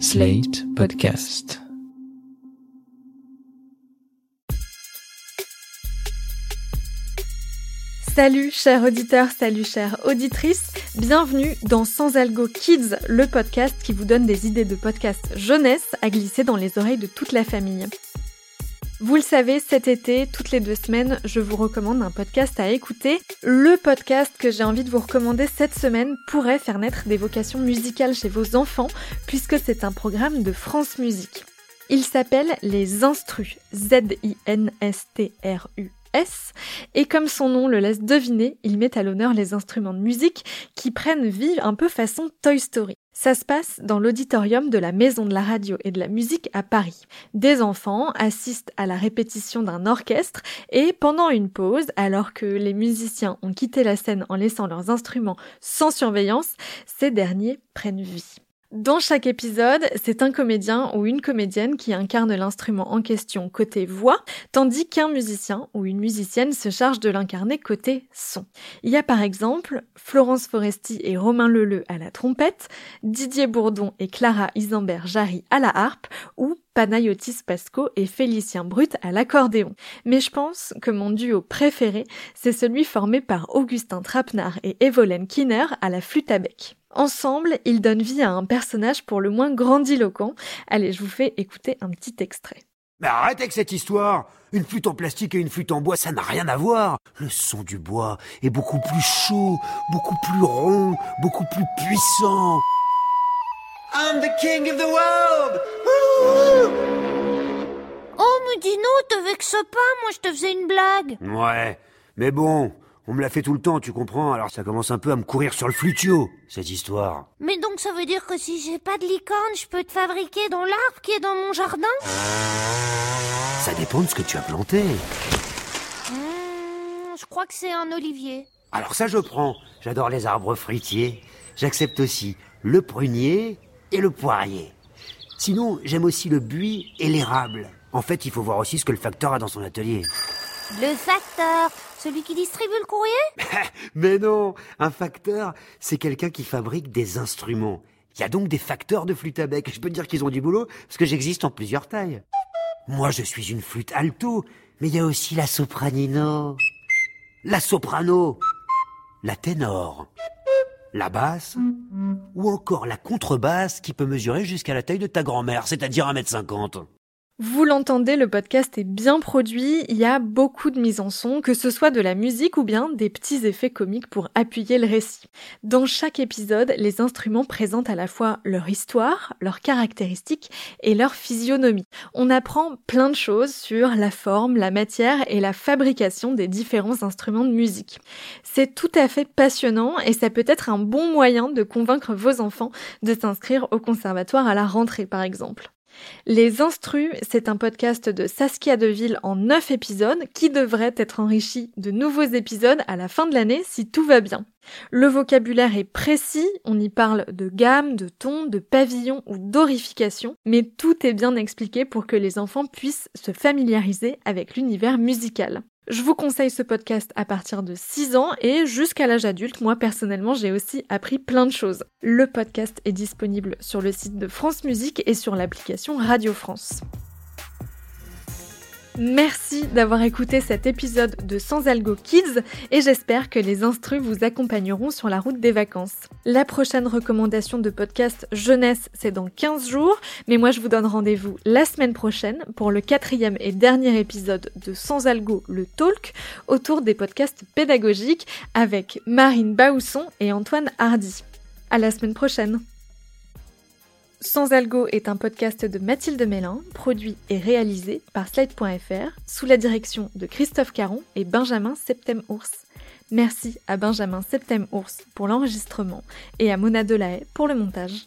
Slate Podcast. Salut chers auditeurs, salut chères auditrices, bienvenue dans Sans Algo Kids, le podcast qui vous donne des idées de podcast jeunesse à glisser dans les oreilles de toute la famille. Vous le savez, cet été, toutes les deux semaines, je vous recommande un podcast à écouter. Le podcast que j'ai envie de vous recommander cette semaine pourrait faire naître des vocations musicales chez vos enfants, puisque c'est un programme de France Musique. Il s'appelle Les Instrus, Z-I-N-S-T-R-U. S, et comme son nom le laisse deviner, il met à l'honneur les instruments de musique qui prennent vie un peu façon Toy Story. Ça se passe dans l'auditorium de la Maison de la Radio et de la Musique à Paris. Des enfants assistent à la répétition d'un orchestre et pendant une pause, alors que les musiciens ont quitté la scène en laissant leurs instruments sans surveillance, ces derniers prennent vie. Dans chaque épisode, c'est un comédien ou une comédienne qui incarne l'instrument en question côté voix, tandis qu'un musicien ou une musicienne se charge de l'incarner côté son. Il y a par exemple Florence Foresti et Romain Leleu à la trompette, Didier Bourdon et Clara Isambert-Jarry à la harpe, ou Panayotis Pasco et Félicien Brut à l'accordéon. Mais je pense que mon duo préféré, c'est celui formé par Augustin Trapenard et Evolène Kinner à la flûte à bec. Ensemble, ils donnent vie à un personnage pour le moins grandiloquent. Allez, je vous fais écouter un petit extrait. Mais arrête avec cette histoire Une flûte en plastique et une flûte en bois, ça n'a rien à voir Le son du bois est beaucoup plus chaud, beaucoup plus rond, beaucoup plus puissant. I'm the king of the world Oh, te vexe pas, moi je te faisais une blague. Ouais, mais bon, on me l'a fait tout le temps, tu comprends, alors ça commence un peu à me courir sur le flutio, cette histoire. Mais donc ça veut dire que si j'ai pas de licorne, je peux te fabriquer dans l'arbre qui est dans mon jardin? Ça dépend de ce que tu as planté. Hmm, Je crois que c'est un olivier. Alors ça je prends, j'adore les arbres fruitiers. J'accepte aussi le prunier et le poirier. Sinon, j'aime aussi le buis et l'érable. En fait, il faut voir aussi ce que le facteur a dans son atelier. Le facteur, celui qui distribue le courrier Mais non, un facteur, c'est quelqu'un qui fabrique des instruments. Il y a donc des facteurs de flûte à bec. Je peux te dire qu'ils ont du boulot, parce que j'existe en plusieurs tailles. Moi, je suis une flûte alto, mais il y a aussi la sopranino, la soprano, la ténor, la basse, ou encore la contrebasse qui peut mesurer jusqu'à la taille de ta grand-mère, c'est-à-dire 1m50. Vous l'entendez, le podcast est bien produit, il y a beaucoup de mise en son, que ce soit de la musique ou bien des petits effets comiques pour appuyer le récit. Dans chaque épisode, les instruments présentent à la fois leur histoire, leurs caractéristiques et leur physionomie. On apprend plein de choses sur la forme, la matière et la fabrication des différents instruments de musique. C'est tout à fait passionnant et ça peut être un bon moyen de convaincre vos enfants de s'inscrire au conservatoire à la rentrée par exemple. Les Instrus, c'est un podcast de Saskia Deville en 9 épisodes qui devrait être enrichi de nouveaux épisodes à la fin de l'année si tout va bien. Le vocabulaire est précis, on y parle de gamme, de ton, de pavillon ou d'orification, mais tout est bien expliqué pour que les enfants puissent se familiariser avec l'univers musical. Je vous conseille ce podcast à partir de 6 ans et jusqu'à l'âge adulte. Moi personnellement, j'ai aussi appris plein de choses. Le podcast est disponible sur le site de France Musique et sur l'application Radio France. Merci d'avoir écouté cet épisode de Sans Algo Kids et j'espère que les instrus vous accompagneront sur la route des vacances. La prochaine recommandation de podcast jeunesse, c'est dans 15 jours, mais moi je vous donne rendez-vous la semaine prochaine pour le quatrième et dernier épisode de Sans Algo, le talk, autour des podcasts pédagogiques avec Marine Baousson et Antoine Hardy. À la semaine prochaine! Sans Algo est un podcast de Mathilde Mélin, produit et réalisé par Slide.fr, sous la direction de Christophe Caron et Benjamin Septem-Ours. Merci à Benjamin Septem-Ours pour l'enregistrement et à Mona Delahaye pour le montage.